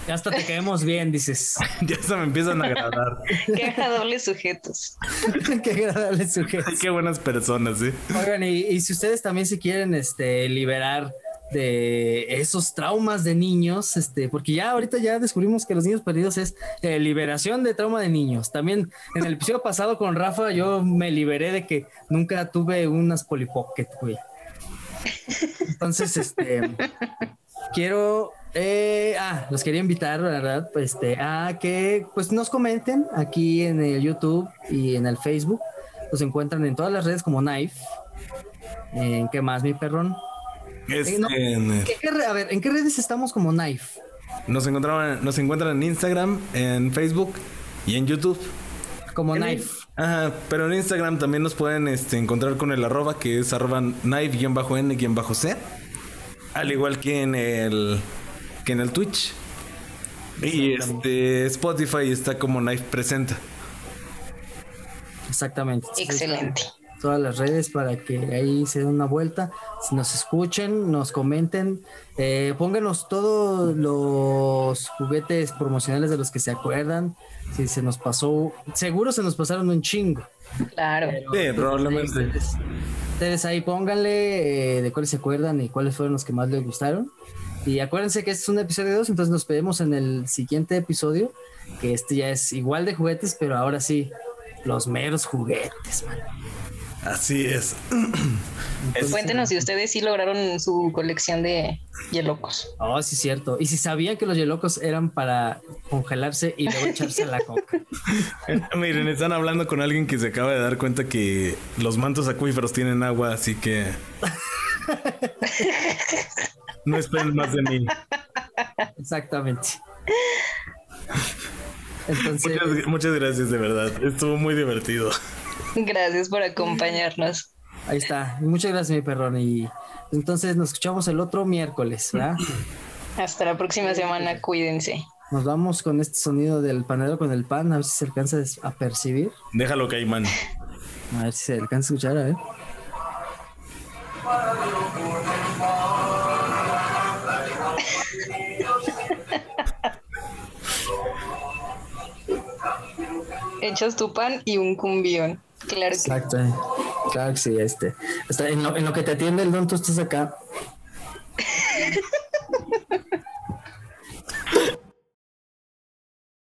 Ya hasta te caemos bien, dices. Ya se me empiezan a agradar. Qué agradables sujetos. Qué agradable sujeto. Ay, qué buenas personas, ¿eh? Oigan, y, y si ustedes también se quieren este, liberar de esos traumas de niños, este, porque ya ahorita ya descubrimos que los niños perdidos es eh, liberación de trauma de niños. También en el episodio pasado con Rafa yo me liberé de que nunca tuve unas polipocket, güey. Entonces, este, quiero, eh, ah, los quería invitar, ¿verdad? Pues, este, a que, pues, nos comenten aquí en el YouTube y en el Facebook. Los encuentran en todas las redes como Knife. ¿En qué más, mi perrón? Este, no. en- ¿Qué- qué re- a ver, ¿en qué redes estamos como Knife? nos, encontraban, nos encuentran en Instagram, en Facebook y en YouTube. Como En- Knife. Ajá, pero en Instagram también nos pueden este, encontrar con el arroba que es arroba knife-n-c. Al igual que en el que en el Twitch. Y este Spotify está como Knife Presenta. Exactamente. Excelente. Todas las redes para que ahí se den una vuelta, si nos escuchen, nos comenten, eh, pónganos todos los juguetes promocionales de los que se acuerdan. Si se nos pasó, seguro se nos pasaron un chingo. Claro. Sí, probablemente. Ustedes, ustedes ahí pónganle eh, de cuáles se acuerdan y cuáles fueron los que más les gustaron. Y acuérdense que este es un episodio 2, entonces nos vemos en el siguiente episodio, que este ya es igual de juguetes, pero ahora sí, los meros juguetes, man. Así es. Cuéntenos si ustedes sí lograron su colección de hielocos. Oh, sí, cierto. Y si sabían que los yelocos eran para congelarse y luego echarse a la coca. Miren, están hablando con alguien que se acaba de dar cuenta que los mantos acuíferos tienen agua, así que no esperen más de mí. Exactamente. Entonces, Muchas, muchas gracias, de verdad. Estuvo muy divertido. Gracias por acompañarnos. ahí está. Muchas gracias, mi perrón. Y entonces nos escuchamos el otro miércoles, ¿verdad? Hasta la próxima semana. Cuídense. Nos vamos con este sonido del panadero con el pan, a ver si se alcanza a percibir. Déjalo, Caimán. A ver si se alcanza a escuchar, a ver. echas tu pan y un cumbión. Claro que Exacto. Eh. Claro que sí, este. Hasta en, lo, en lo que te atiende el don, tú estás acá.